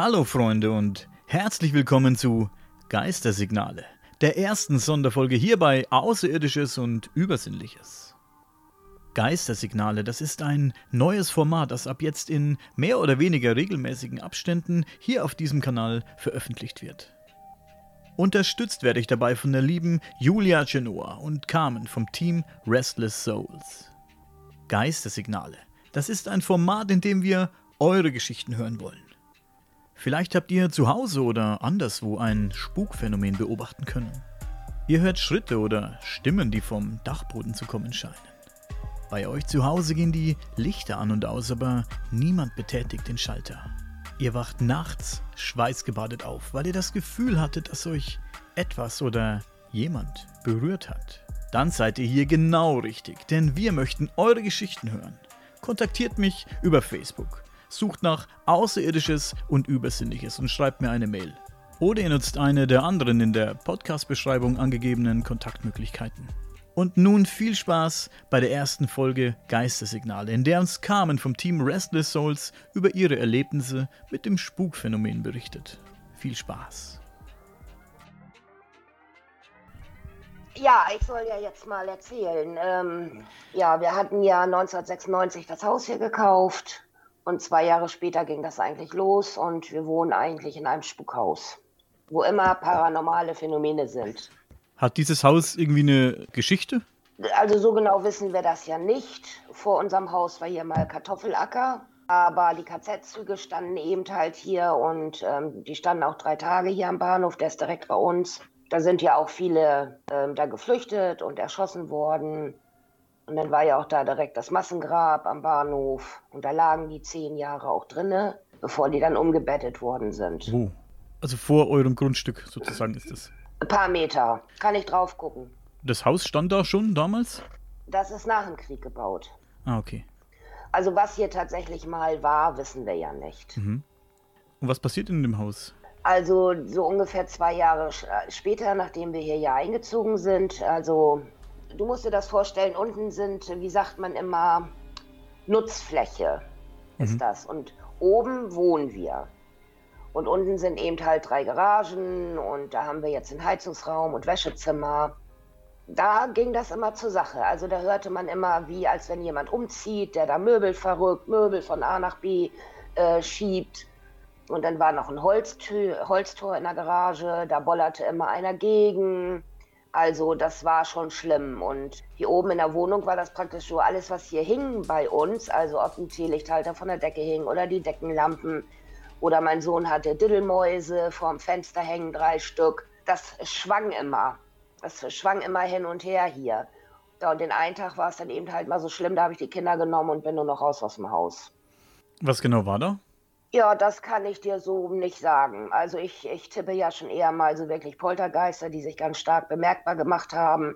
Hallo Freunde und herzlich willkommen zu Geistersignale, der ersten Sonderfolge hier bei Außerirdisches und Übersinnliches. Geistersignale, das ist ein neues Format, das ab jetzt in mehr oder weniger regelmäßigen Abständen hier auf diesem Kanal veröffentlicht wird. Unterstützt werde ich dabei von der lieben Julia Genoa und Carmen vom Team Restless Souls. Geistersignale, das ist ein Format, in dem wir eure Geschichten hören wollen. Vielleicht habt ihr zu Hause oder anderswo ein Spukphänomen beobachten können. Ihr hört Schritte oder Stimmen, die vom Dachboden zu kommen scheinen. Bei euch zu Hause gehen die Lichter an und aus, aber niemand betätigt den Schalter. Ihr wacht nachts schweißgebadet auf, weil ihr das Gefühl hattet, dass euch etwas oder jemand berührt hat. Dann seid ihr hier genau richtig, denn wir möchten eure Geschichten hören. Kontaktiert mich über Facebook sucht nach Außerirdisches und Übersinnliches und schreibt mir eine Mail. Oder ihr nutzt eine der anderen in der Podcast-Beschreibung angegebenen Kontaktmöglichkeiten. Und nun viel Spaß bei der ersten Folge Geistersignale, in der uns Carmen vom Team Restless Souls über ihre Erlebnisse mit dem Spukphänomen berichtet. Viel Spaß. Ja, ich soll ja jetzt mal erzählen. Ähm, ja, wir hatten ja 1996 das Haus hier gekauft und zwei Jahre später ging das eigentlich los und wir wohnen eigentlich in einem Spukhaus, wo immer paranormale Phänomene sind. Hat dieses Haus irgendwie eine Geschichte? Also so genau wissen wir das ja nicht. Vor unserem Haus war hier mal Kartoffelacker, aber die KZ-Züge standen eben halt hier und ähm, die standen auch drei Tage hier am Bahnhof, der ist direkt bei uns. Da sind ja auch viele ähm, da geflüchtet und erschossen worden. Und dann war ja auch da direkt das Massengrab am Bahnhof. Und da lagen die zehn Jahre auch drinne, bevor die dann umgebettet worden sind. Wo? Also vor eurem Grundstück sozusagen ist das? Ein paar Meter. Kann ich drauf gucken. Das Haus stand da schon damals? Das ist nach dem Krieg gebaut. Ah, okay. Also was hier tatsächlich mal war, wissen wir ja nicht. Mhm. Und was passiert in dem Haus? Also so ungefähr zwei Jahre später, nachdem wir hier ja eingezogen sind, also du musst dir das vorstellen, unten sind, wie sagt man immer, Nutzfläche ist mhm. das. Und oben wohnen wir. Und unten sind eben halt drei Garagen und da haben wir jetzt einen Heizungsraum und Wäschezimmer. Da ging das immer zur Sache. Also da hörte man immer, wie als wenn jemand umzieht, der da Möbel verrückt, Möbel von A nach B äh, schiebt. Und dann war noch ein Holztür, Holztor in der Garage, da bollerte immer einer gegen. Also das war schon schlimm. Und hier oben in der Wohnung war das praktisch so alles, was hier hing bei uns, also ob ein Teelichthalter von der Decke hing oder die Deckenlampen. Oder mein Sohn hatte Diddelmäuse vorm Fenster hängen, drei Stück. Das schwang immer. Das schwang immer hin und her hier. Ja, und den einen Tag war es dann eben halt mal so schlimm, da habe ich die Kinder genommen und bin nur noch raus aus dem Haus. Was genau war da? Ja, das kann ich dir so nicht sagen. Also ich, ich tippe ja schon eher mal so wirklich Poltergeister, die sich ganz stark bemerkbar gemacht haben.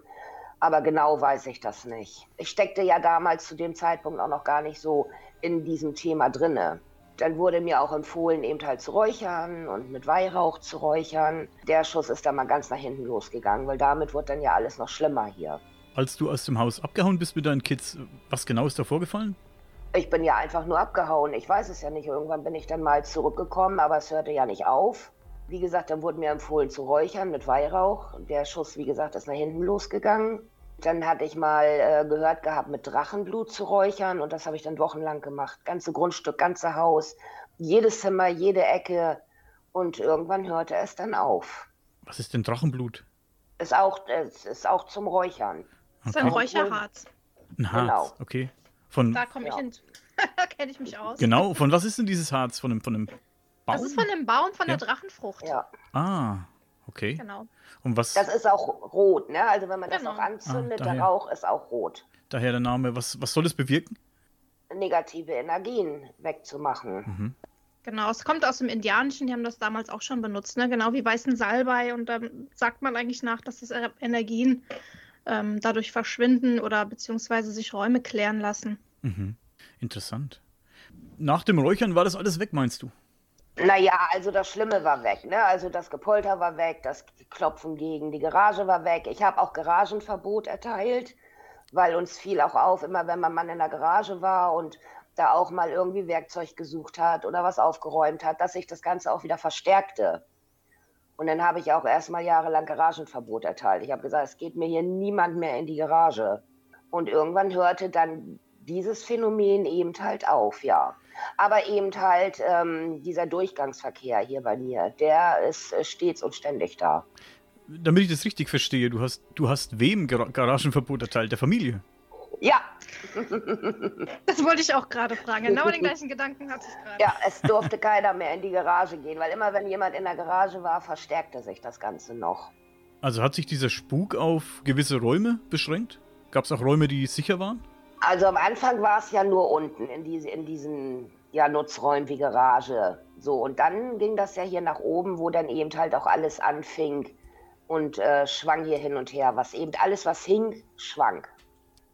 Aber genau weiß ich das nicht. Ich steckte ja damals zu dem Zeitpunkt auch noch gar nicht so in diesem Thema drinne. Dann wurde mir auch empfohlen, eben halt zu räuchern und mit Weihrauch zu räuchern. Der Schuss ist dann mal ganz nach hinten losgegangen, weil damit wird dann ja alles noch schlimmer hier. Als du aus dem Haus abgehauen bist mit deinen Kids, was genau ist da vorgefallen? Ich bin ja einfach nur abgehauen. Ich weiß es ja nicht. Irgendwann bin ich dann mal zurückgekommen, aber es hörte ja nicht auf. Wie gesagt, dann wurde mir empfohlen zu räuchern mit Weihrauch. Der Schuss, wie gesagt, ist nach hinten losgegangen. Dann hatte ich mal äh, gehört gehabt, mit Drachenblut zu räuchern und das habe ich dann wochenlang gemacht. Ganze Grundstück, ganze Haus, jedes Zimmer, jede Ecke und irgendwann hörte es dann auf. Was ist denn Drachenblut? Ist auch, es ist auch zum Räuchern. Okay. Das ist ein Räucherharz. Ein Harz, genau. okay. Von, da komme ich ja. hin. Kenne ich mich aus. Genau, von was ist denn dieses Harz? Von einem, von einem Baum? Das ist von dem Baum, von ja. der Drachenfrucht. Ja. Ah, okay. Genau. Und was? Das ist auch rot, ne? Also wenn man genau. das auch anzündet, ah, der Rauch ist auch rot. Daher der Name. Was, was soll es bewirken? Negative Energien wegzumachen. Mhm. Genau, es kommt aus dem Indianischen, die haben das damals auch schon benutzt, ne? genau wie weißen Salbei. Und dann sagt man eigentlich nach, dass das Energien ähm, dadurch verschwinden oder beziehungsweise sich Räume klären lassen. Mhm. Interessant. Nach dem Räuchern war das alles weg, meinst du? Naja, also das Schlimme war weg, ne? Also das Gepolter war weg, das Klopfen gegen die Garage war weg. Ich habe auch Garagenverbot erteilt, weil uns fiel auch auf, immer wenn man Mann in der Garage war und da auch mal irgendwie Werkzeug gesucht hat oder was aufgeräumt hat, dass sich das Ganze auch wieder verstärkte. Und dann habe ich auch erstmal jahrelang Garagenverbot erteilt. Ich habe gesagt, es geht mir hier niemand mehr in die Garage. Und irgendwann hörte dann dieses Phänomen eben halt auf, ja. Aber eben halt ähm, dieser Durchgangsverkehr hier bei mir, der ist äh, stets und ständig da. Damit ich das richtig verstehe, du hast, du hast wem Gar Garagenverbot erteilt? Der Familie? Ja. Das wollte ich auch gerade fragen. Genau den gleichen Gedanken hatte ich gerade. Ja, es durfte keiner mehr in die Garage gehen, weil immer wenn jemand in der Garage war, verstärkte sich das Ganze noch. Also hat sich dieser Spuk auf gewisse Räume beschränkt? Gab es auch Räume, die sicher waren? Also am Anfang war es ja nur unten in, diese, in diesen ja, Nutzräumen wie Garage. So, und dann ging das ja hier nach oben, wo dann eben halt auch alles anfing und äh, schwang hier hin und her. Was eben alles, was hing, schwang.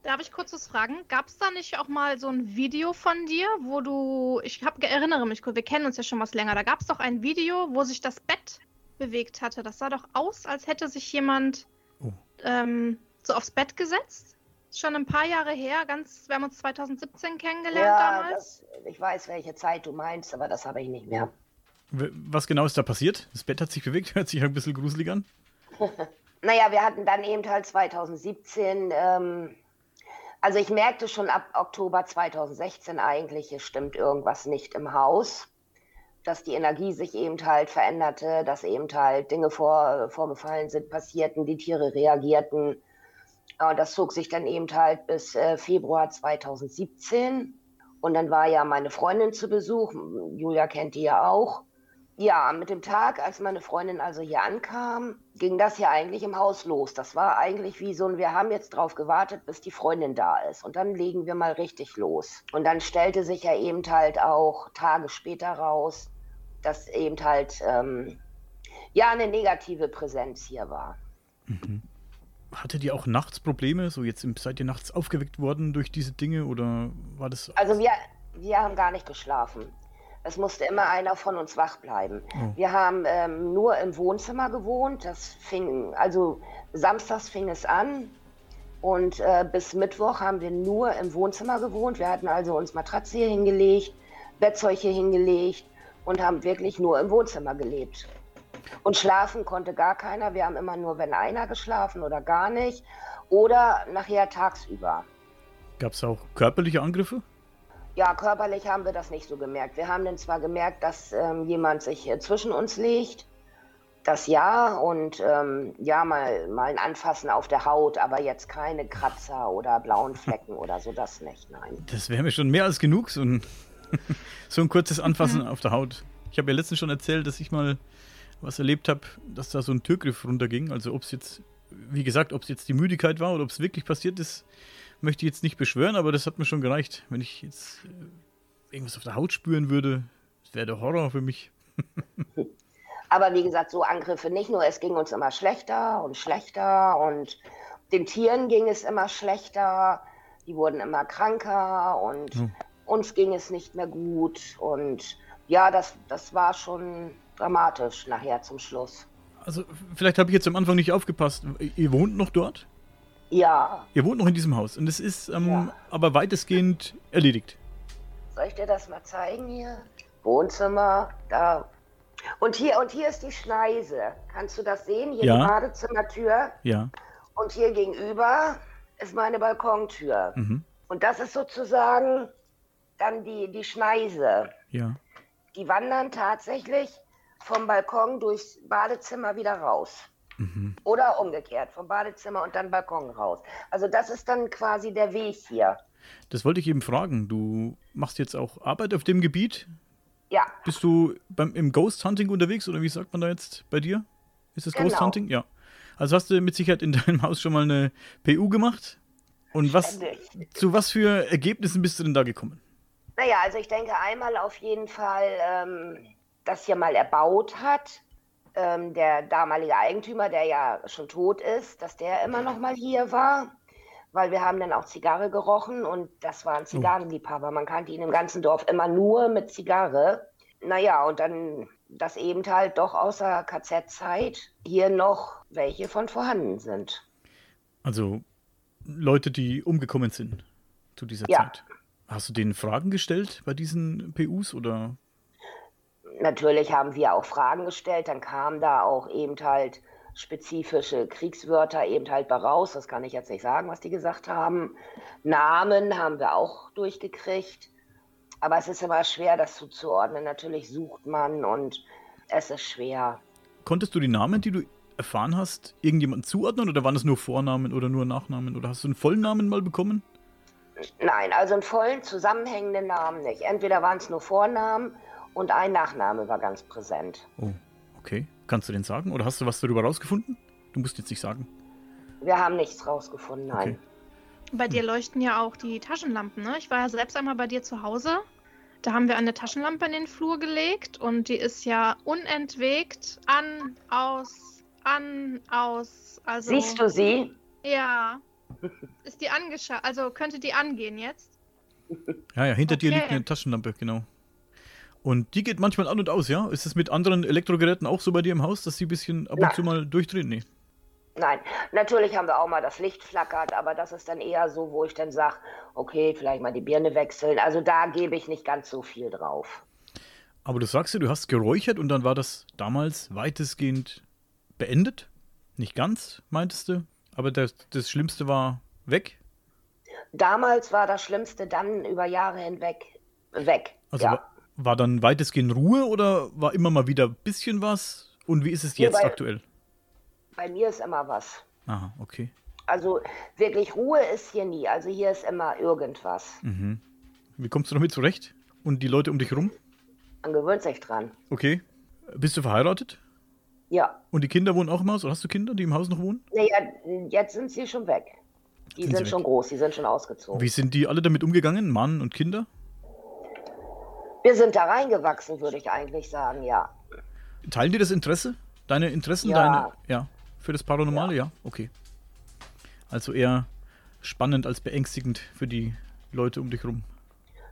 Darf ich kurz was fragen? Gab es da nicht auch mal so ein Video von dir, wo du, ich hab, erinnere mich kurz, wir kennen uns ja schon was länger, da gab es doch ein Video, wo sich das Bett bewegt hatte. Das sah doch aus, als hätte sich jemand oh. ähm, so aufs Bett gesetzt. Ist schon ein paar Jahre her, ganz, wir haben uns 2017 kennengelernt ja, damals. Das, ich weiß, welche Zeit du meinst, aber das habe ich nicht mehr. Was genau ist da passiert? Das Bett hat sich bewegt, hört sich ein bisschen gruselig an. naja, wir hatten dann eben halt 2017, ähm, also ich merkte schon ab Oktober 2016 eigentlich, es stimmt irgendwas nicht im Haus, dass die Energie sich eben halt veränderte, dass eben halt Dinge vor, vorgefallen sind, passierten, die Tiere reagierten und das zog sich dann eben halt bis äh, Februar 2017. Und dann war ja meine Freundin zu Besuch. Julia kennt die ja auch. Ja, mit dem Tag, als meine Freundin also hier ankam, ging das ja eigentlich im Haus los. Das war eigentlich wie so ein, wir haben jetzt drauf gewartet, bis die Freundin da ist. Und dann legen wir mal richtig los. Und dann stellte sich ja eben halt auch Tage später raus, dass eben halt, ähm, ja, eine negative Präsenz hier war. Mhm. Hattet ihr auch nachts Probleme? So jetzt seid ihr nachts aufgeweckt worden durch diese Dinge oder war das? Also wir, wir haben gar nicht geschlafen. Es musste immer einer von uns wach bleiben. Oh. Wir haben ähm, nur im Wohnzimmer gewohnt. Das fing, also samstags fing es an und äh, bis Mittwoch haben wir nur im Wohnzimmer gewohnt. Wir hatten also uns Matratze hier hingelegt, Bettzeug hier hingelegt und haben wirklich nur im Wohnzimmer gelebt. Und schlafen konnte gar keiner. Wir haben immer nur, wenn einer geschlafen oder gar nicht. Oder nachher tagsüber. Gab es auch körperliche Angriffe? Ja, körperlich haben wir das nicht so gemerkt. Wir haben dann zwar gemerkt, dass ähm, jemand sich äh, zwischen uns legt. Das ja und ähm, ja, mal, mal ein Anfassen auf der Haut, aber jetzt keine Kratzer oder blauen Flecken oder so, das nicht, nein. Das wäre mir schon mehr als genug, so ein, so ein kurzes Anfassen mhm. auf der Haut. Ich habe ja letztens schon erzählt, dass ich mal was erlebt habe, dass da so ein Türgriff runterging. Also ob es jetzt, wie gesagt, ob es jetzt die Müdigkeit war oder ob es wirklich passiert ist, möchte ich jetzt nicht beschwören, aber das hat mir schon gereicht. Wenn ich jetzt äh, irgendwas auf der Haut spüren würde, das wäre der Horror für mich. aber wie gesagt, so Angriffe nicht nur, es ging uns immer schlechter und schlechter und den Tieren ging es immer schlechter, die wurden immer kranker und hm. uns ging es nicht mehr gut und ja, das, das war schon dramatisch nachher zum Schluss. Also, vielleicht habe ich jetzt am Anfang nicht aufgepasst. Ihr wohnt noch dort? Ja. Ihr wohnt noch in diesem Haus und es ist ähm, ja. aber weitestgehend erledigt. Soll ich dir das mal zeigen hier? Wohnzimmer, da. Und hier, und hier ist die Schneise. Kannst du das sehen? Hier ja. die Badezimmertür. Ja. Und hier gegenüber ist meine Balkontür. Mhm. Und das ist sozusagen dann die, die Schneise. Ja. Die wandern tatsächlich vom Balkon durchs Badezimmer wieder raus. Mhm. Oder umgekehrt, vom Badezimmer und dann Balkon raus. Also das ist dann quasi der Weg hier. Das wollte ich eben fragen. Du machst jetzt auch Arbeit auf dem Gebiet? Ja. Bist du beim, im Ghost Hunting unterwegs oder wie sagt man da jetzt bei dir? Ist das genau. Ghost Hunting? Ja. Also hast du mit Sicherheit in deinem Haus schon mal eine PU gemacht? Und was, zu was für Ergebnissen bist du denn da gekommen? Naja, also ich denke einmal auf jeden Fall ähm, das hier mal erbaut hat. Ähm, der damalige Eigentümer, der ja schon tot ist, dass der immer noch mal hier war, weil wir haben dann auch Zigarre gerochen und das war ein oh. Zigarrenliebhaber. Man kannte ihn im ganzen Dorf immer nur mit Zigarre. Naja, und dann, dass eben halt doch außer KZ-Zeit hier noch welche von vorhanden sind. Also Leute, die umgekommen sind zu dieser ja. Zeit. Hast du denen Fragen gestellt bei diesen PUs oder? Natürlich haben wir auch Fragen gestellt, dann kamen da auch eben halt spezifische Kriegswörter eben halt bei raus. Das kann ich jetzt nicht sagen, was die gesagt haben. Namen haben wir auch durchgekriegt. Aber es ist immer schwer, das zuzuordnen. Natürlich sucht man und es ist schwer. Konntest du die Namen, die du erfahren hast, irgendjemanden zuordnen oder waren es nur Vornamen oder nur Nachnamen oder hast du einen vollen Namen mal bekommen? Nein, also einen vollen zusammenhängenden Namen nicht. Entweder waren es nur Vornamen und ein Nachname war ganz präsent. Oh, okay. Kannst du den sagen oder hast du was darüber rausgefunden? Du musst jetzt nicht sagen. Wir haben nichts rausgefunden, nein. Okay. Bei dir leuchten ja auch die Taschenlampen, ne? Ich war ja selbst einmal bei dir zu Hause. Da haben wir eine Taschenlampe in den Flur gelegt und die ist ja unentwegt an, aus, an, aus. Also, Siehst du sie? Ja. Ist die angeschaut? Also könnte die angehen jetzt? Ja, ja, hinter okay. dir liegt eine Taschenlampe, genau. Und die geht manchmal an und aus, ja? Ist es mit anderen Elektrogeräten auch so bei dir im Haus, dass sie ein bisschen ab und zu mal durchdrehen? Nee. Nein, natürlich haben wir auch mal das Licht flackert, aber das ist dann eher so, wo ich dann sage, okay, vielleicht mal die Birne wechseln. Also da gebe ich nicht ganz so viel drauf. Aber du sagst ja, du hast geräuchert und dann war das damals weitestgehend beendet? Nicht ganz, meintest du? Aber das, das Schlimmste war weg? Damals war das Schlimmste dann über Jahre hinweg weg. Also ja. War, dann weitestgehend Ruhe oder war immer mal wieder ein bisschen was? Und wie ist es jetzt bei, aktuell? Bei mir ist immer was. Aha, okay. Also wirklich Ruhe ist hier nie. Also hier ist immer irgendwas. Mhm. Wie kommst du damit zurecht? Und die Leute um dich rum? Man gewöhnt sich dran. Okay. Bist du verheiratet? Ja. Und die Kinder wohnen auch im Haus? Oder hast du Kinder, die im Haus noch wohnen? Naja, jetzt sind sie schon weg. Die sind, sind schon groß, die sind schon ausgezogen. Wie sind die alle damit umgegangen, Mann und Kinder? Wir sind da reingewachsen, würde ich eigentlich sagen, ja. Teilen die das Interesse? Deine Interessen? Ja. Deine, ja. Für das Paranormale, ja. ja? Okay. Also eher spannend als beängstigend für die Leute um dich rum.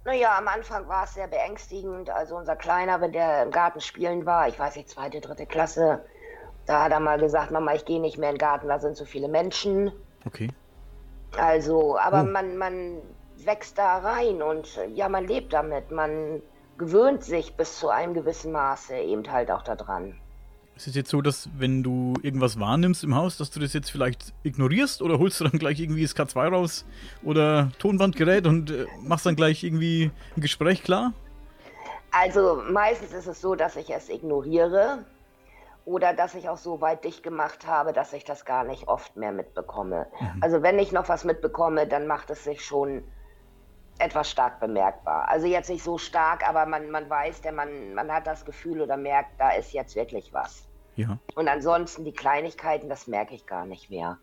Naja, am Anfang war es sehr beängstigend. Also unser Kleiner, wenn der im Garten spielen war, ich weiß nicht, zweite, dritte Klasse, da hat er mal gesagt, Mama, ich gehe nicht mehr in den Garten, da sind so viele Menschen. Okay. Also, aber oh. man, man wächst da rein und ja, man lebt damit. Man gewöhnt sich bis zu einem gewissen Maße eben halt auch daran. Ist es jetzt so, dass wenn du irgendwas wahrnimmst im Haus, dass du das jetzt vielleicht ignorierst oder holst du dann gleich irgendwie das K2 raus oder Tonbandgerät und äh, machst dann gleich irgendwie ein Gespräch klar? Also meistens ist es so, dass ich es ignoriere oder dass ich auch so weit dicht gemacht habe, dass ich das gar nicht oft mehr mitbekomme. Mhm. Also wenn ich noch was mitbekomme, dann macht es sich schon etwas stark bemerkbar. Also jetzt nicht so stark, aber man, man weiß, der man, man hat das Gefühl oder merkt, da ist jetzt wirklich was. Ja. Und ansonsten die Kleinigkeiten, das merke ich gar nicht mehr.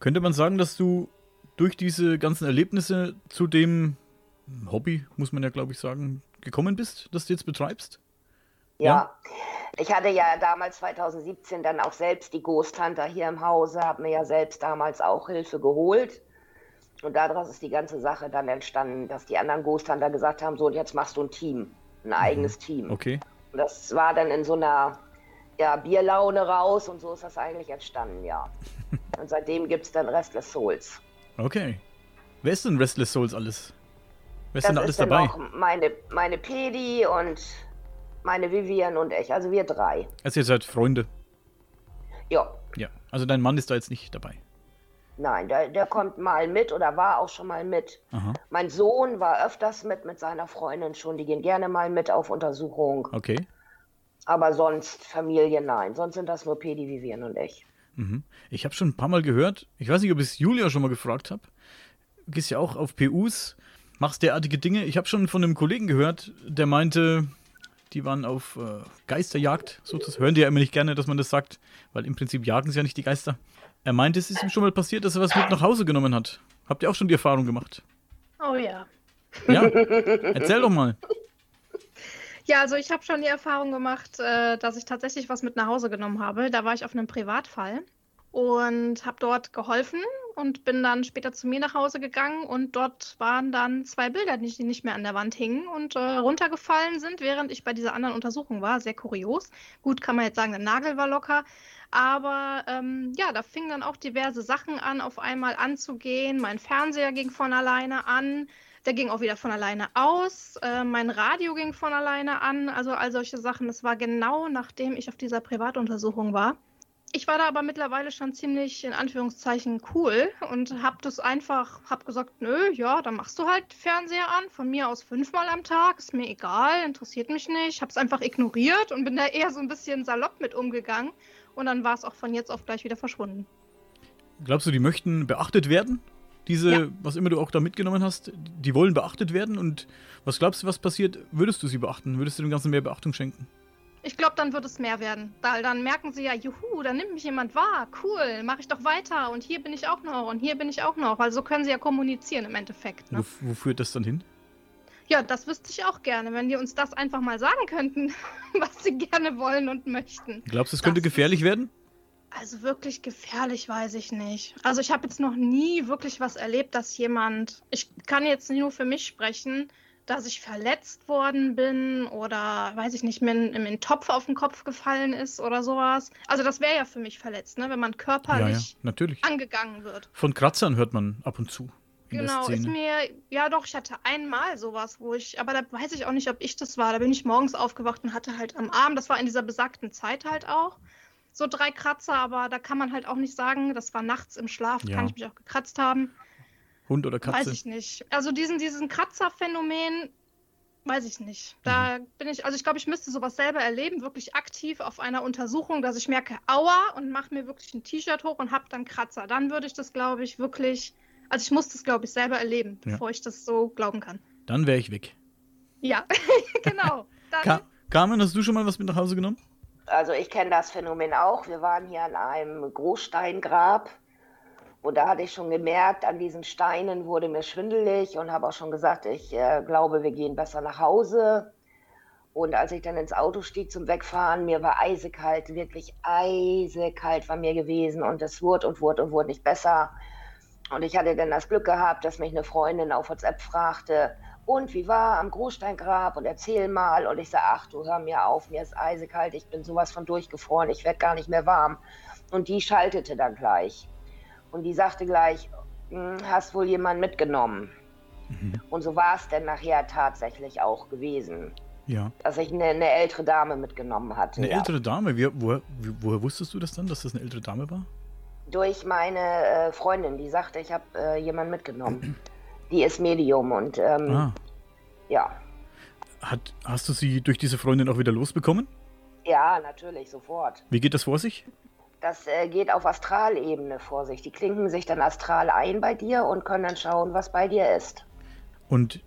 Könnte man sagen, dass du durch diese ganzen Erlebnisse zu dem Hobby, muss man ja glaube ich sagen, gekommen bist, das du jetzt betreibst? Ja. ja. Ich hatte ja damals 2017 dann auch selbst die Ghost Hunter hier im Hause, habe mir ja selbst damals auch Hilfe geholt. Und daraus ist die ganze Sache dann entstanden, dass die anderen Ghost Hunter gesagt haben, so und jetzt machst du ein Team, ein mhm. eigenes Team. Okay. Und das war dann in so einer ja, Bierlaune raus und so ist das eigentlich entstanden, ja. und seitdem gibt es dann Restless Souls. Okay. Wer ist denn Restless Souls alles? Wer ist das denn alles ist dabei? Auch meine, meine Pedi und meine Vivian und ich, also wir drei. Also ihr seid Freunde? Ja. Ja, also dein Mann ist da jetzt nicht dabei? Nein, der, der kommt mal mit oder war auch schon mal mit. Aha. Mein Sohn war öfters mit, mit seiner Freundin schon. Die gehen gerne mal mit auf Untersuchung. Okay. Aber sonst Familie, nein. Sonst sind das nur Pedi, Vivian und ich. Mhm. Ich habe schon ein paar Mal gehört, ich weiß nicht, ob ich es Julia schon mal gefragt habe. Du gehst ja auch auf PUs, machst derartige Dinge. Ich habe schon von einem Kollegen gehört, der meinte, die waren auf äh, Geisterjagd, sozusagen. Hören die ja immer nicht gerne, dass man das sagt, weil im Prinzip jagen sie ja nicht die Geister. Er meinte, es ist ihm schon mal passiert, dass er was mit nach Hause genommen hat. Habt ihr auch schon die Erfahrung gemacht? Oh ja. Ja? Erzähl doch mal. Ja, also ich habe schon die Erfahrung gemacht, äh, dass ich tatsächlich was mit nach Hause genommen habe. Da war ich auf einem Privatfall und habe dort geholfen und bin dann später zu mir nach Hause gegangen und dort waren dann zwei Bilder, die nicht mehr an der Wand hingen und äh, runtergefallen sind, während ich bei dieser anderen Untersuchung war. Sehr kurios. Gut, kann man jetzt sagen, der Nagel war locker, aber ähm, ja, da fingen dann auch diverse Sachen an, auf einmal anzugehen. Mein Fernseher ging von alleine an. Der ging auch wieder von alleine aus. Äh, mein Radio ging von alleine an. Also all solche Sachen. Das war genau nachdem ich auf dieser Privatuntersuchung war. Ich war da aber mittlerweile schon ziemlich in Anführungszeichen cool und habe das einfach, habe gesagt, nö, ja, dann machst du halt Fernseher an, von mir aus fünfmal am Tag, ist mir egal, interessiert mich nicht, habe es einfach ignoriert und bin da eher so ein bisschen salopp mit umgegangen und dann war es auch von jetzt auf gleich wieder verschwunden. Glaubst du, die möchten beachtet werden? Diese, ja. was immer du auch da mitgenommen hast, die wollen beachtet werden und was glaubst du, was passiert? Würdest du sie beachten? Würdest du dem Ganzen mehr Beachtung schenken? Ich glaube, dann wird es mehr werden. Weil dann merken sie ja, juhu, da nimmt mich jemand wahr. Cool, mache ich doch weiter. Und hier bin ich auch noch und hier bin ich auch noch. Also so können sie ja kommunizieren im Endeffekt. Ne? Wo, wo führt das dann hin? Ja, das wüsste ich auch gerne, wenn die uns das einfach mal sagen könnten, was sie gerne wollen und möchten. Glaubst du, es könnte gefährlich werden? Also wirklich gefährlich weiß ich nicht. Also ich habe jetzt noch nie wirklich was erlebt, dass jemand, ich kann jetzt nur für mich sprechen, dass ich verletzt worden bin oder weiß ich nicht, mir in, in einen Topf auf den Kopf gefallen ist oder sowas. Also das wäre ja für mich verletzt, ne? wenn man körperlich ja, ja, angegangen wird. Von Kratzern hört man ab und zu. Genau, ist mir, ja doch, ich hatte einmal sowas, wo ich, aber da weiß ich auch nicht, ob ich das war. Da bin ich morgens aufgewacht und hatte halt am Arm, das war in dieser besagten Zeit halt auch, so drei Kratzer, aber da kann man halt auch nicht sagen, das war nachts im Schlaf, ja. kann ich mich auch gekratzt haben. Hund oder Katze? Weiß ich nicht. Also diesen, diesen Kratzerphänomen, weiß ich nicht. Da mhm. bin ich, also ich glaube, ich müsste sowas selber erleben, wirklich aktiv auf einer Untersuchung, dass ich merke, aua, und mache mir wirklich ein T-Shirt hoch und habe dann Kratzer. Dann würde ich das, glaube ich, wirklich, also ich muss das, glaube ich, selber erleben, ja. bevor ich das so glauben kann. Dann wäre ich weg. Ja, genau. Ka Carmen, hast du schon mal was mit nach Hause genommen? Also ich kenne das Phänomen auch. Wir waren hier an einem Großsteingrab und da hatte ich schon gemerkt, an diesen Steinen wurde mir schwindelig und habe auch schon gesagt, ich äh, glaube, wir gehen besser nach Hause. Und als ich dann ins Auto stieg zum Wegfahren, mir war eisekalt, wirklich eisekalt war mir gewesen und es wurde und wurde und wurde nicht besser. Und ich hatte dann das Glück gehabt, dass mich eine Freundin auf WhatsApp fragte, und wie war am Großsteingrab und erzähl mal. Und ich sage, ach du hör mir auf, mir ist eisekalt, ich bin sowas von durchgefroren, ich werde gar nicht mehr warm. Und die schaltete dann gleich. Und die sagte gleich, hm, hast wohl jemanden mitgenommen. Mhm. Und so war es denn nachher tatsächlich auch gewesen. Ja. Dass ich eine, eine ältere Dame mitgenommen hatte. Eine ja. ältere Dame? Wie, woher, woher, wusstest du das dann, dass das eine ältere Dame war? Durch meine äh, Freundin, die sagte, ich habe äh, jemanden mitgenommen. die ist Medium und ähm, ah. ja. Hat, hast du sie durch diese Freundin auch wieder losbekommen? Ja, natürlich, sofort. Wie geht das vor sich? Das äh, geht auf Astralebene vor sich. Die klinken sich dann astral ein bei dir und können dann schauen, was bei dir ist. Und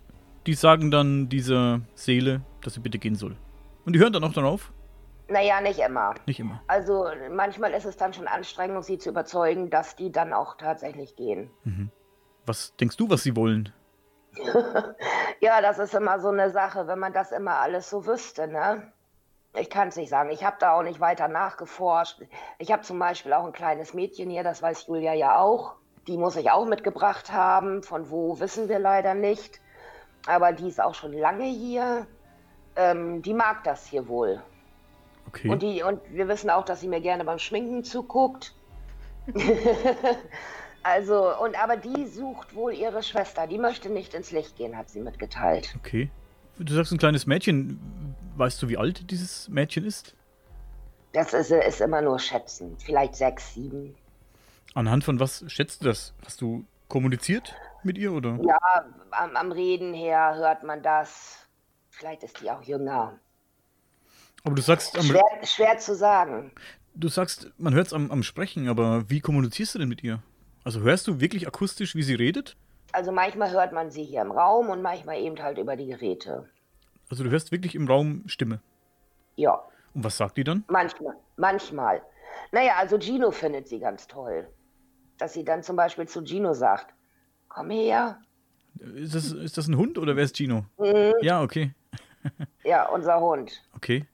die sagen dann dieser Seele, dass sie bitte gehen soll. Und die hören dann auch darauf? Naja, nicht immer. Nicht immer. Also manchmal ist es dann schon anstrengend, sie zu überzeugen, dass die dann auch tatsächlich gehen. Mhm. Was denkst du, was sie wollen? ja, das ist immer so eine Sache, wenn man das immer alles so wüsste, ne? Ich kann es nicht sagen. Ich habe da auch nicht weiter nachgeforscht. Ich habe zum Beispiel auch ein kleines Mädchen hier, das weiß Julia ja auch. Die muss ich auch mitgebracht haben. Von wo wissen wir leider nicht. Aber die ist auch schon lange hier. Ähm, die mag das hier wohl. Okay. Und, die, und wir wissen auch, dass sie mir gerne beim Schminken zuguckt. also, und aber die sucht wohl ihre Schwester. Die möchte nicht ins Licht gehen, hat sie mitgeteilt. Okay. Du sagst ein kleines Mädchen. Weißt du, wie alt dieses Mädchen ist? Das ist, ist immer nur schätzen. Vielleicht sechs, sieben. Anhand von was schätzt du das? Hast du kommuniziert mit ihr oder? Ja, am, am Reden her hört man das. Vielleicht ist die auch jünger. Aber du sagst. schwer, schwer, zu sagen. Du sagst, man hört es am, am Sprechen, aber wie kommunizierst du denn mit ihr? Also hörst du wirklich akustisch, wie sie redet? Also manchmal hört man sie hier im Raum und manchmal eben halt über die Geräte. Also du hörst wirklich im Raum Stimme? Ja. Und was sagt die dann? Manchmal, manchmal. Naja, also Gino findet sie ganz toll. Dass sie dann zum Beispiel zu Gino sagt, komm her. Ist das, ist das ein Hund oder wer ist Gino? Mhm. Ja, okay. ja, unser Hund. Okay.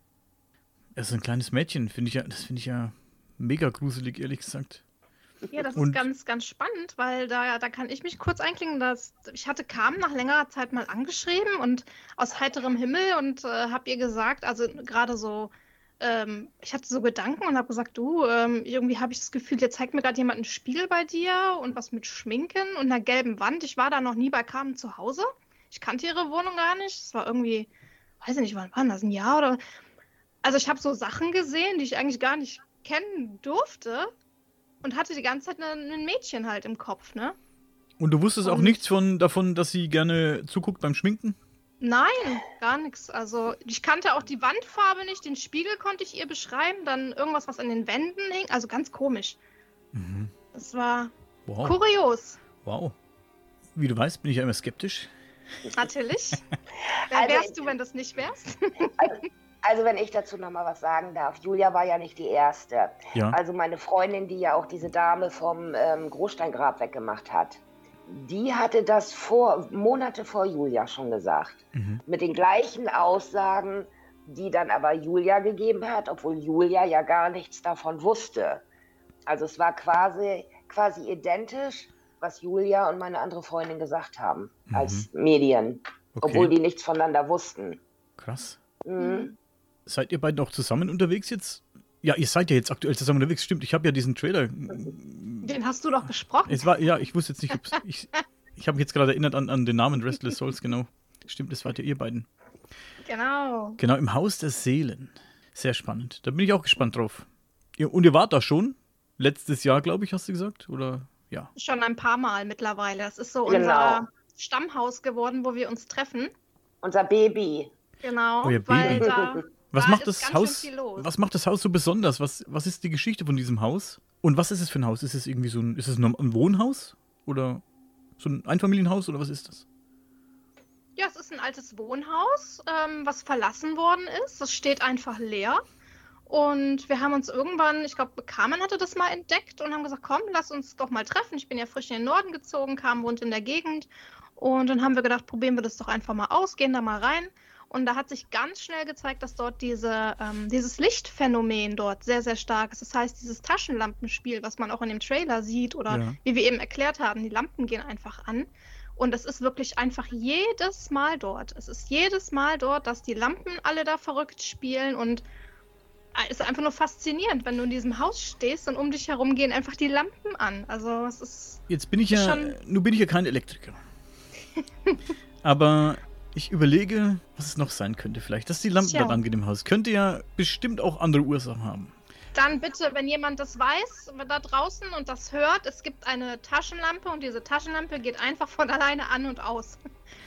Er ist ein kleines Mädchen, finde ich ja, das finde ich ja mega gruselig, ehrlich gesagt. Ja, das und ist ganz, ganz spannend, weil da, da kann ich mich kurz einklingen, dass ich hatte Carmen nach längerer Zeit mal angeschrieben und aus heiterem Himmel und äh, habe ihr gesagt, also gerade so, ähm, ich hatte so Gedanken und habe gesagt, du, ähm, irgendwie habe ich das Gefühl, jetzt zeigt mir gerade jemand ein Spiel bei dir und was mit Schminken und einer gelben Wand. Ich war da noch nie bei Carmen zu Hause. Ich kannte ihre Wohnung gar nicht. Es war irgendwie, weiß ich nicht, wann war das? Ein Jahr oder. Also ich habe so Sachen gesehen, die ich eigentlich gar nicht kennen durfte und hatte die ganze Zeit ein, ein Mädchen halt im Kopf, ne? Und du wusstest auch Und- nichts von, davon, dass sie gerne zuguckt beim Schminken? Nein, gar nichts. Also ich kannte auch die Wandfarbe nicht, den Spiegel konnte ich ihr beschreiben, dann irgendwas, was an den Wänden hing. Also ganz komisch. Mhm. Das war Wow. kurios, Wow. Wie du weißt, bin ich ja immer skeptisch. natürlich. Wer Also- wärst du, wenn das nicht wärst? Also wenn ich dazu noch mal was sagen darf, Julia war ja nicht die Erste. Ja. Also meine Freundin, die ja auch diese Dame vom ähm, Großsteingrab weggemacht hat, die hatte das vor Monate vor Julia schon gesagt. Mhm. Mit den gleichen Aussagen, die dann aber Julia gegeben hat, obwohl Julia ja gar nichts davon wusste. Also es war quasi, quasi identisch, was Julia und meine andere Freundin gesagt haben als Medien, Okay. obwohl die nichts voneinander wussten. Krass. Mhm. Seid ihr beiden auch zusammen unterwegs jetzt? Ja, ihr seid ja jetzt aktuell zusammen unterwegs. Stimmt, ich habe ja diesen Trailer. Den hast du doch gesprochen. Es war, ja, ich wusste jetzt nicht, ob's, ich, ich habe mich jetzt gerade erinnert an, an den Namen Restless Souls, genau. Stimmt, das wart ja ihr beiden. Genau. Genau, im Haus der Seelen. Sehr spannend. Da bin ich auch gespannt drauf. Ihr, und ihr wart da schon? Letztes Jahr, glaube ich, hast du gesagt? Oder ja. Schon ein paar Mal mittlerweile. Das ist so Genau. unser Stammhaus geworden, wo wir uns treffen. Unser Baby. Genau. Euer weil Baby. da Was Da macht das Haus? Was macht das Haus so besonders? Was, was ist die Geschichte von diesem Haus? Und was ist es für ein Haus? Ist es irgendwie so ein, ist es ein ein Wohnhaus? Oder so ein Einfamilienhaus oder was ist das? Ja, es ist ein altes Wohnhaus, ähm, was verlassen worden ist. Das steht einfach leer. Und wir haben uns irgendwann, ich glaube, Carmen hatte das mal entdeckt und haben gesagt, komm, lass uns doch mal treffen. Ich bin ja frisch in den Norden gezogen, Carmen wohnt in der Gegend. Und dann haben wir gedacht, probieren wir das doch einfach mal aus, gehen da mal rein. Und da hat sich ganz schnell gezeigt, dass dort diese, ähm, dieses Lichtphänomen dort sehr, sehr stark ist. Das heißt, dieses Taschenlampenspiel, was man auch in dem Trailer sieht oder Ja. wie wir eben erklärt haben, die Lampen gehen einfach an. Und es ist wirklich einfach jedes Mal dort. Es ist jedes Mal dort, dass die Lampen alle da verrückt spielen und es ist einfach nur faszinierend, wenn du in diesem Haus stehst und um dich herum gehen einfach die Lampen an. Also es ist Jetzt bin ich ja, nun bin ich ja kein Elektriker. Aber ich überlege, was es noch sein könnte vielleicht. Dass die Lampen Tja. da angehen im Haus. Könnte ja bestimmt auch andere Ursachen haben. dann bitte, wenn jemand das weiß, da draußen und das hört, es gibt eine Taschenlampe und diese Taschenlampe geht einfach von alleine an und aus.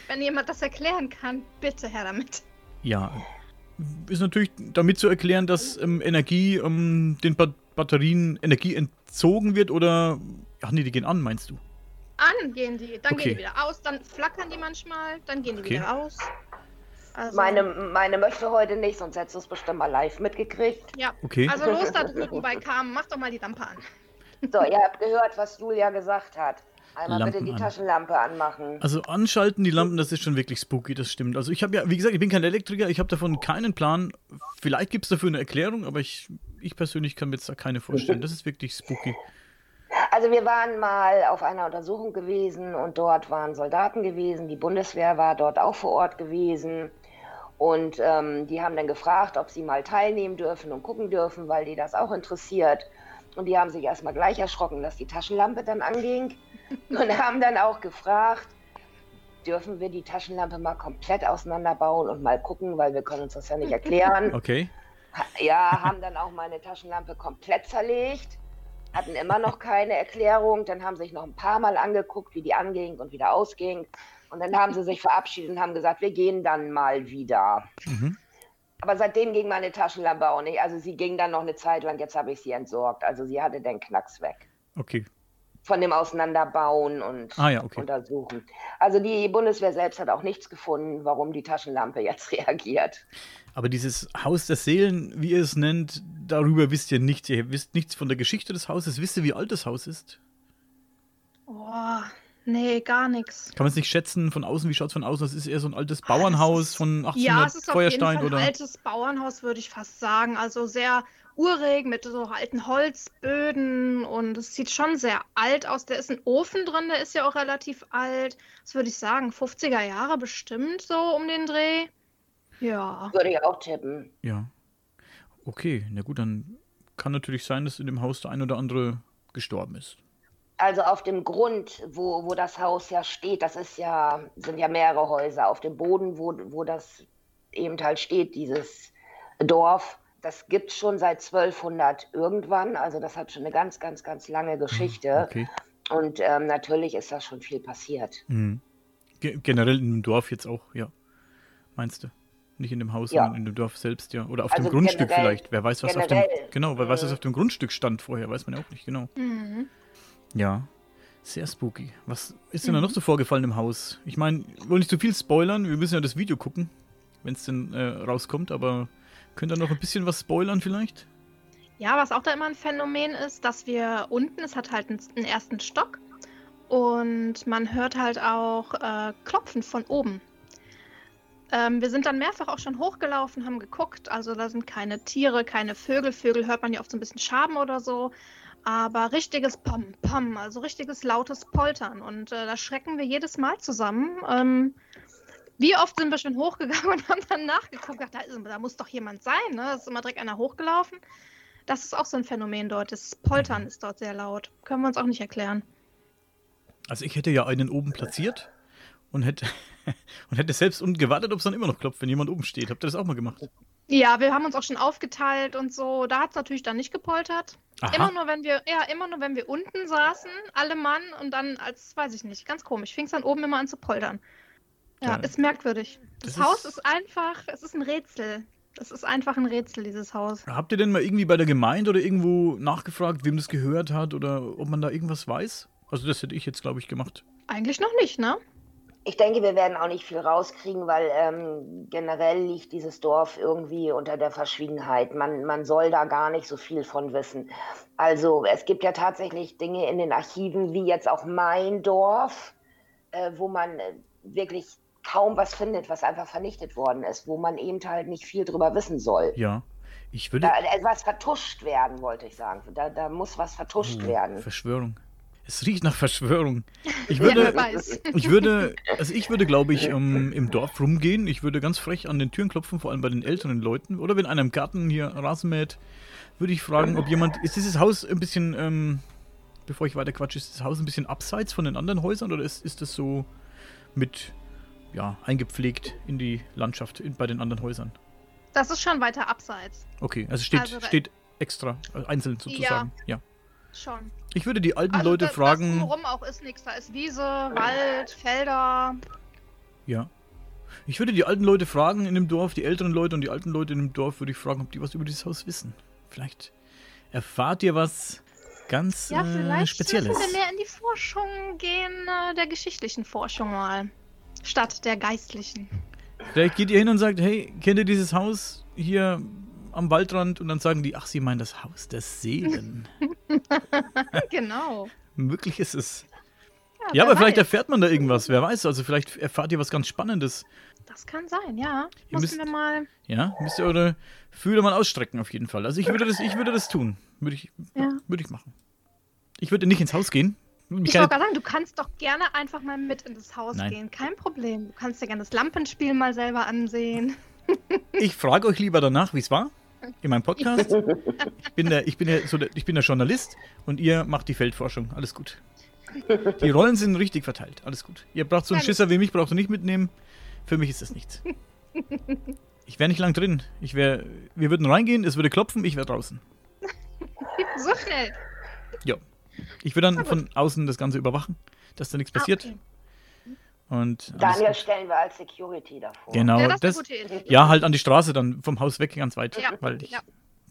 Wenn jemand das erklären kann, bitte her damit. Ja, ist natürlich damit zu erklären, dass ähm, Energie ähm, den ba Batterien Energie entzogen wird oder ach nee, die gehen an, meinst du? An gehen die, dann Okay. gehen die wieder aus, dann flackern die manchmal, dann gehen die Okay. wieder aus. Also, Meine, meine möchte heute nicht, sonst hättest du es bestimmt mal live mitgekriegt. ja. Okay. Also los da drüben bei Carmen, mach doch mal die Lampe an. So, ihr habt gehört, was Julia gesagt hat. Einmal Lampen bitte die an. Taschenlampe anmachen. Also anschalten die Lampen, das ist schon wirklich spooky, das stimmt. Also ich habe ja, wie gesagt, ich bin kein Elektriker, ich habe davon keinen Plan. Vielleicht gibt es dafür eine Erklärung, aber ich, ich persönlich kann mir jetzt da keine vorstellen. Das ist wirklich spooky. Also wir waren mal auf einer Untersuchung gewesen und dort waren Soldaten gewesen. Die Bundeswehr war dort auch vor Ort gewesen. Und ähm, die haben dann gefragt, ob sie mal teilnehmen dürfen und gucken dürfen, weil die das auch interessiert. Und die haben sich erstmal gleich erschrocken, dass die Taschenlampe dann anging. Und haben dann auch gefragt, dürfen wir die Taschenlampe mal komplett auseinanderbauen und mal gucken, weil wir können uns das ja nicht erklären. Okay. Ja, haben dann auch meine Taschenlampe komplett zerlegt, hatten immer noch keine Erklärung, dann haben sie sich noch ein paar Mal angeguckt, wie die anging und wieder ausging. Und dann haben sie sich verabschiedet und haben gesagt, wir gehen dann mal wieder. Mhm. Aber seitdem ging meine Taschenlampe auch nicht. Also sie ging dann noch eine Zeit lang, jetzt habe ich sie entsorgt. Also sie hatte den Knacks weg. Okay. Von dem Auseinanderbauen und Ah ja, okay. untersuchen. Also die Bundeswehr selbst hat auch nichts gefunden, warum die Taschenlampe jetzt reagiert. Aber dieses Haus der Seelen, wie ihr es nennt, darüber wisst ihr nichts. Ihr wisst nichts von der Geschichte des Hauses. Wisst ihr, wie alt das Haus ist? Oh, nee, gar nichts. Kann man es nicht schätzen von außen? Wie schaut es von außen? aus? Das ist eher so ein altes Bauernhaus von 1800 Ja, es ist auf jeden Feuerstein Fall oder? ein altes Bauernhaus, würde ich fast sagen. Also sehr urig mit so alten Holzböden und es sieht schon sehr alt aus. Da ist ein Ofen drin, der ist ja auch relativ alt. Das würde ich sagen, 50er Jahre bestimmt so um den Dreh. Ja. Würde ich auch tippen. Ja. Okay, na gut, dann kann natürlich sein, dass in dem Haus der ein oder andere gestorben ist. Also auf dem Grund, wo, wo das Haus ja steht, das ist ja, sind ja mehrere Häuser. Auf dem Boden, wo, wo das eben halt steht, dieses Dorf, das gibt es schon seit 1200 irgendwann. Also das hat schon eine ganz, ganz, ganz lange Geschichte. Okay. Und ähm, natürlich ist da schon viel passiert. Mhm. Ge generell in dem Dorf jetzt auch, ja. Meinst du? Nicht in dem Haus, Ja. sondern in dem Dorf selbst, ja. Oder auf Also dem Grundstück generell- vielleicht. Wer weiß, was auf dem. generell. Genau, wer weiß, was Mhm. auf dem Grundstück stand vorher, weiß man ja auch nicht, genau. Mhm. Ja. Sehr spooky. Was ist denn da Mhm. noch so vorgefallen im Haus? Ich meine, ich will nicht zu viel spoilern, wir müssen ja das Video gucken, wenn es denn äh, rauskommt, aber könnt ihr noch ein bisschen was spoilern vielleicht? Ja, was auch da immer ein Phänomen ist, dass wir unten, es hat halt einen, einen ersten Stock und man hört halt auch äh, Klopfen von oben. Ähm, wir sind dann mehrfach auch schon hochgelaufen, haben geguckt, also da sind keine Tiere, keine Vögel. Vögel hört man ja oft so ein bisschen Schaben oder so, aber richtiges Pom, Pom, also richtiges lautes Poltern und äh, da schrecken wir jedes Mal zusammen. Ähm, wie oft sind wir schon hochgegangen und haben dann nachgeguckt, gedacht, da, ist, da muss doch jemand sein, ne? Da ist immer direkt einer hochgelaufen. Das ist auch so ein Phänomen dort. Das Poltern ist dort sehr laut. Können wir uns auch nicht erklären. Also ich hätte ja einen oben platziert und hätte, und hätte selbst unten gewartet, ob es dann immer noch klopft, wenn jemand oben steht. Habt ihr das auch mal gemacht? Ja, wir haben uns auch schon aufgeteilt und so. Da hat es natürlich dann nicht gepoltert. Immer Aha. nur, wenn wir, ja, immer nur, wenn wir unten saßen, alle Mann und dann als, weiß ich nicht, ganz komisch, fing es dann oben immer an zu poltern. Ja, Ja. ist merkwürdig. Das, Das Haus ist- ist einfach, es ist ein Rätsel. Es ist einfach ein Rätsel, dieses Haus. Habt ihr denn mal irgendwie bei der Gemeinde oder irgendwo nachgefragt, wem das gehört hat oder ob man da irgendwas weiß? Also das hätte ich jetzt, glaube ich, gemacht. Eigentlich noch nicht, ne? Ich denke, wir werden auch nicht viel rauskriegen, weil ähm, generell liegt dieses Dorf irgendwie unter der Verschwiegenheit. Man, man soll da gar nicht so viel von wissen. Also es gibt ja tatsächlich Dinge in den Archiven, wie jetzt auch mein Dorf, äh, wo man äh, wirklich kaum was findet, was einfach vernichtet worden ist, wo man eben halt nicht viel drüber wissen soll. Ja. Ich würde. Da, äh, was vertuscht werden, wollte ich sagen. Da, da muss was vertuscht Oh, werden. Verschwörung. Es riecht nach Verschwörung. Ich Ja, würde, weiß. ich würde, also ich würde, glaube ich, ähm, im Dorf rumgehen. Ich würde ganz frech an den Türen klopfen, vor allem bei den älteren Leuten. Oder wenn einer im Garten hier Rasen mäht, würde ich fragen, ob jemand, ist dieses Haus ein bisschen, ähm, bevor ich weiter quatsche, ist das Haus ein bisschen abseits von den anderen Häusern oder ist, ist das so mit, ja, eingepflegt in die Landschaft in, bei den anderen Häusern? Das ist schon weiter abseits. Okay, also steht, Also steht extra, äh, einzeln sozusagen. Ja. Schon. Ich würde die alten Also Leute das, fragen. Drumherum auch ist nichts. Da ist Wiese, Wald, Felder. Ja. Ich würde die alten Leute fragen in dem Dorf, die älteren Leute und die alten Leute in dem Dorf, würde ich fragen, ob die was über dieses Haus wissen. Vielleicht erfahrt ihr was ganz Ja, äh, vielleicht Spezielles. müssen wir mehr in die Forschung gehen, äh, der geschichtlichen Forschung mal. Statt der geistlichen. Vielleicht geht ihr hin und sagt, hey, kennt ihr dieses Haus hier am Waldrand? Und dann sagen die, ach, sie meinen das Haus der Seelen. genau. Möglich ist es. Ja, wer aber vielleicht weiß. erfährt man da irgendwas. Wer weiß, also vielleicht erfahrt ihr was ganz Spannendes. Das kann sein, ja. Ihr Müssen müsst- wir mal. Ja, müsst ihr eure Fühler mal ausstrecken auf jeden Fall. Also ich würde das, ich würde das tun. Würde ich, Ja. würde ich machen. Ich würde nicht ins Haus gehen. Ich wollte gerade sagen, du kannst doch gerne einfach mal mit in das Haus Nein. gehen. Kein Problem. Du kannst dir gerne das Lampenspiel mal selber ansehen. Ich frage euch lieber danach, wie es war in meinem Podcast. Ich bin der, ich bin der, so der, ich bin der Journalist und ihr macht die Feldforschung. Alles gut. Die Rollen sind richtig verteilt. Alles gut. Ihr braucht so einen. Schisser wie mich, braucht ihr nicht mitnehmen. Für mich ist das nichts. Ich wäre nicht lang drin. Ich wär, wir würden reingehen, es würde klopfen, ich wäre draußen. So schnell. Ja. Ich würde dann von außen das Ganze überwachen, dass da nichts Ah, passiert. okay. Und Daniel stellen wir als Security davor. Genau, Ja, das das, ist eine gute Idee. ja, halt an die Straße dann vom Haus weg, ganz weit, Ja, weil ich ja.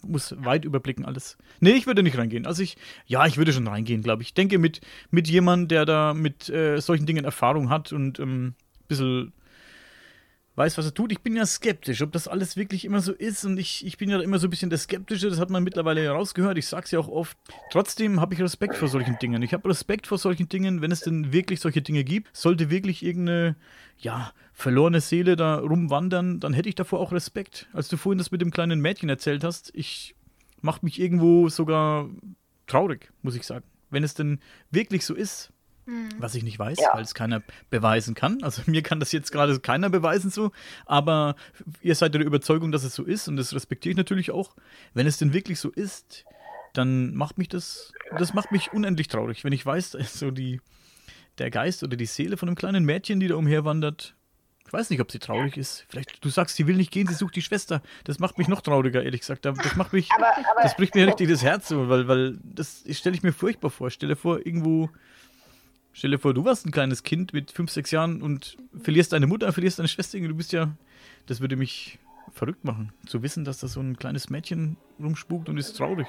muss weit überblicken alles. Nee, ich würde nicht reingehen. Also ich, ja, ich würde schon reingehen, glaube ich. Ich denke mit, mit jemandem, der da mit äh, solchen Dingen Erfahrung hat und ähm, ein bisschen weiß, was er tut. Ich bin ja skeptisch, ob das alles wirklich immer so ist und ich, ich bin ja immer so ein bisschen der Skeptische, das hat man mittlerweile herausgehört. Ich sag's ja auch oft. Trotzdem habe ich Respekt vor solchen Dingen. Ich habe Respekt vor solchen Dingen, wenn es denn wirklich solche Dinge gibt. Sollte wirklich irgendeine, ja, verlorene Seele da rumwandern, dann hätte ich davor auch Respekt. Als du vorhin das mit dem kleinen Mädchen erzählt hast, ich macht mich irgendwo sogar traurig, muss ich sagen. Wenn es denn wirklich so ist. Was ich nicht weiß, Ja. weil es keiner beweisen kann. Also mir kann das jetzt gerade keiner beweisen so, aber ihr seid der Überzeugung, dass es so ist und das respektiere ich natürlich auch. Wenn es denn wirklich so ist, dann macht mich das, das macht mich unendlich traurig, wenn ich weiß, da ist so die, der Geist oder die Seele von einem kleinen Mädchen, die da umherwandert. Ich weiß nicht, ob sie traurig ist. Vielleicht, du sagst, sie will nicht gehen, sie sucht die Schwester. Das macht mich noch trauriger, ehrlich gesagt. Das macht mich, aber, aber, das bricht mir richtig das Herz so, weil, weil das stelle ich mir furchtbar vor. Stelle vor, irgendwo, stelle vor, du warst ein kleines Kind mit fünf, sechs Jahren und verlierst deine Mutter, verlierst deine Schwester. Du bist ja, das würde mich verrückt machen, zu wissen, dass da so ein kleines Mädchen rumspukt und ist traurig.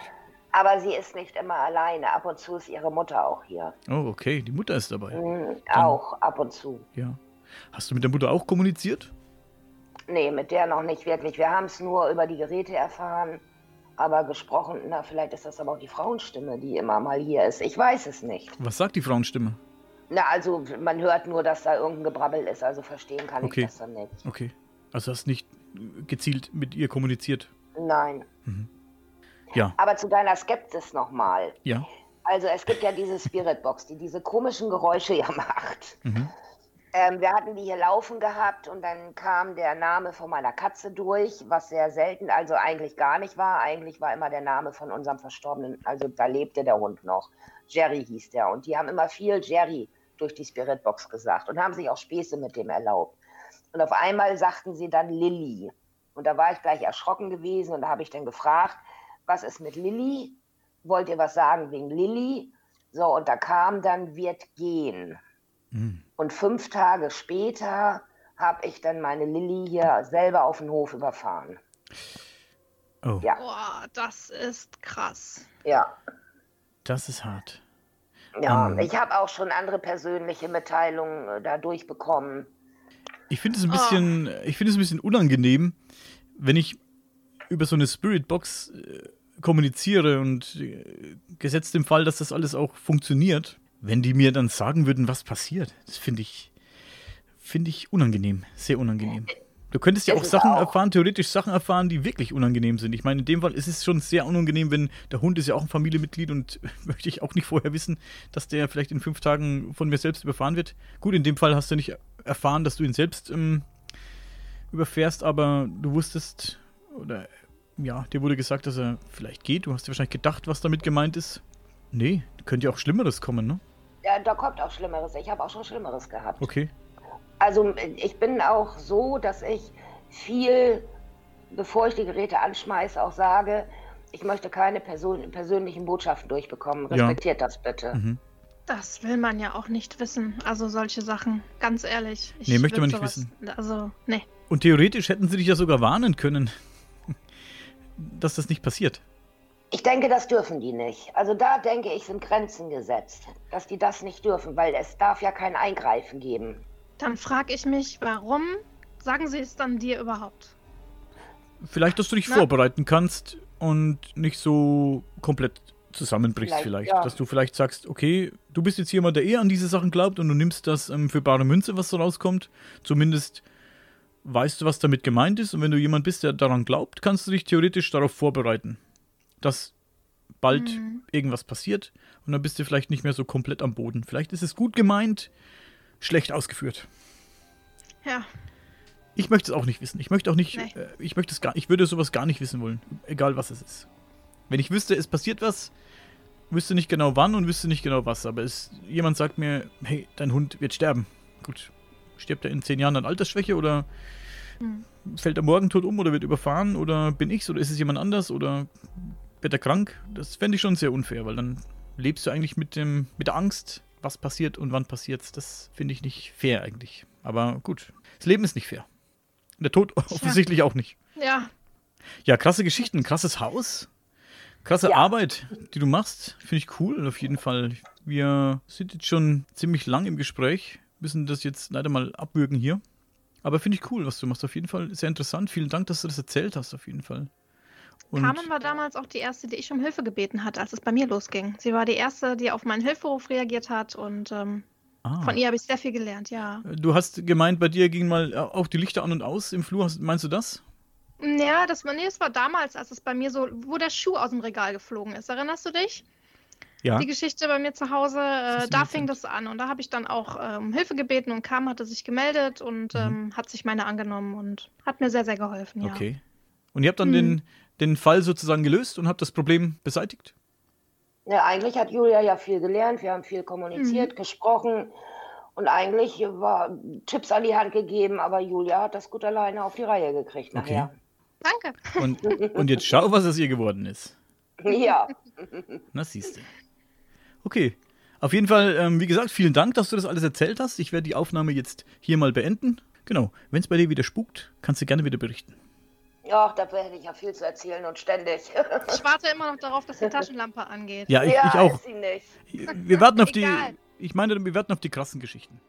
Aber sie ist nicht immer alleine. Ab und zu ist ihre Mutter auch hier. Oh, okay. Die Mutter ist dabei. Mhm, auch, ab und zu. Ja. Hast du mit der Mutter auch kommuniziert? Nee, mit der noch nicht wirklich. Wir haben es nur über die Geräte erfahren. Aber gesprochen, na, vielleicht ist das aber auch die Frauenstimme, die immer mal hier ist. Ich weiß es nicht. Was sagt die Frauenstimme? Na, also man hört nur, dass da irgendein Gebrabbel ist, also verstehen kann okay. ich das dann nicht. Okay. Also hast nicht gezielt mit ihr kommuniziert? Nein. Mhm. Ja. Aber zu deiner Skepsis nochmal. Ja. Also es gibt ja diese Spiritbox, die diese komischen Geräusche ja macht. Mhm. Ähm, wir hatten die hier laufen gehabt und dann kam der Name von meiner Katze durch, was sehr selten, also eigentlich gar nicht war. Eigentlich war immer der Name von unserem Verstorbenen, also da lebte der Hund noch. Jerry hieß der. Und die haben immer viel Jerry durch die Spiritbox gesagt und haben sich auch Späße mit dem erlaubt. Und auf einmal sagten sie dann Lilly. Und da war ich gleich erschrocken gewesen und da habe ich dann gefragt, was ist mit Lilly? Wollt ihr was sagen wegen Lilly? So, und da kam dann, wird gehen. Mhm. Und fünf Tage später habe ich dann meine Lilly hier selber auf den Hof überfahren. Oh. Ja. Boah, das ist krass. Ja. Das ist hart. Ja, um, ich habe auch schon andere persönliche Mitteilungen äh, dadurch bekommen. Ich finde es ein bisschen, oh. ich finde es ein bisschen unangenehm, wenn ich über so eine Spirit-Box äh, kommuniziere und äh, gesetzt im Fall, dass das alles auch funktioniert, wenn die mir dann sagen würden, was passiert, das finde ich, finde ich unangenehm, sehr unangenehm. Du könntest ja auch Sachen auch. erfahren, theoretisch Sachen erfahren, die wirklich unangenehm sind. Ich meine, in dem Fall ist es schon sehr unangenehm, wenn der Hund ist ja auch ein Familienmitglied und möchte ich auch nicht vorher wissen, dass der vielleicht in fünf Tagen von mir selbst überfahren wird. Gut, in dem Fall hast du nicht erfahren, dass du ihn selbst ähm, überfährst, aber du wusstest, oder ja, dir wurde gesagt, dass er vielleicht geht. Du hast dir wahrscheinlich gedacht, was damit gemeint ist. Nee, könnte ja auch Schlimmeres kommen, ne? Ja, da kommt auch Schlimmeres. Ich habe auch schon Schlimmeres gehabt. Okay. Also ich bin auch so, dass ich viel, bevor ich die Geräte anschmeiße, auch sage, ich möchte keine Person, persönlichen Botschaften durchbekommen. Respektiert ja. das bitte. Mhm. Das will man ja auch nicht wissen. Also solche Sachen, ganz ehrlich. Ich nee, möchte man nicht sowas, wissen. Also, nee. Und theoretisch hätten sie dich ja sogar warnen können, dass das nicht passiert. Ich denke, das dürfen die nicht. Also da denke ich, sind Grenzen gesetzt, dass die das nicht dürfen, weil es darf ja kein Eingreifen geben. Dann frage ich mich, warum sagen sie es dann dir überhaupt? Vielleicht, dass du dich Na? vorbereiten kannst und nicht so komplett zusammenbrichst vielleicht. vielleicht. Ja. Dass du vielleicht sagst, okay, du bist jetzt jemand, der eher an diese Sachen glaubt und du nimmst das ähm, für bare Münze, was so rauskommt. Zumindest weißt du, was damit gemeint ist. Und wenn du jemand bist, der daran glaubt, kannst du dich theoretisch darauf vorbereiten, dass bald mhm. irgendwas passiert und dann bist du vielleicht nicht mehr so komplett am Boden. Vielleicht ist es gut gemeint, schlecht ausgeführt. Ja. Ich möchte es auch nicht wissen. Ich möchte auch nicht, nee. äh, ich möchte es gar, ich würde sowas gar nicht wissen wollen, egal was es ist. Wenn ich wüsste, es passiert was, wüsste nicht genau wann und wüsste nicht genau was, aber es, jemand sagt mir, hey, dein Hund wird sterben. Gut, stirbt er in zehn Jahren an Altersschwäche oder hm. fällt er morgen tot um oder wird überfahren oder bin ich's oder ist es jemand anders oder wird er krank? Das fände ich schon sehr unfair, weil dann lebst du eigentlich mit dem, mit der Angst, was passiert und wann passiert's. Das finde ich nicht fair eigentlich. Aber gut, das Leben ist nicht fair. Der Tod offensichtlich auch nicht. Ja. Ja, krasse Geschichten, krasses Haus. Krasse ja. Arbeit, die du machst, finde ich cool auf jeden Fall. Wir sind jetzt schon ziemlich lang im Gespräch, müssen das jetzt leider mal abwürgen hier. Aber finde ich cool, was du machst, auf jeden Fall. Sehr interessant. Vielen Dank, dass du das erzählt hast, auf jeden Fall. Und Carmen war damals auch die erste, die ich um Hilfe gebeten hat, als es bei mir losging. Sie war die erste, die auf meinen Hilferuf reagiert hat und ähm, ah. von ihr habe ich sehr viel gelernt, ja. Du hast gemeint, bei dir gingen mal auch die Lichter an und aus im Flur. Meinst du das? Ja, das war, nee, das war damals, als es bei mir so, wo der Schuh aus dem Regal geflogen ist. Erinnerst du dich? Ja. Die Geschichte bei mir zu Hause, äh, da fing das an und da habe ich dann auch äh, um Hilfe gebeten und kam, hatte sich gemeldet und mhm. ähm, hat sich meine angenommen und hat mir sehr, sehr geholfen, ja. Okay. Und ihr habt dann mhm. den, den Fall sozusagen gelöst und habt das Problem beseitigt? Ja, eigentlich hat Julia ja viel gelernt. Wir haben viel kommuniziert, Mhm. gesprochen und eigentlich war Tipps an die Hand gegeben, aber Julia hat das gut alleine auf die Reihe gekriegt Okay. nachher. Danke. Und, und jetzt schau, was aus ihr geworden ist. Ja, Na, siehst du. Okay. Auf jeden Fall, ähm, wie gesagt, vielen Dank, dass du das alles erzählt hast. Ich werde die Aufnahme jetzt hier mal beenden. Genau. Wenn es bei dir wieder spukt, kannst du gerne wieder berichten. Ja, dafür hätte ich ja viel zu erzählen und ständig. Ich warte immer noch darauf, dass die Taschenlampe angeht. Ja, ich, ja, ich auch. ist sie nicht. Wir warten auf die. Egal. Ich meine, wir warten auf die krassen Geschichten.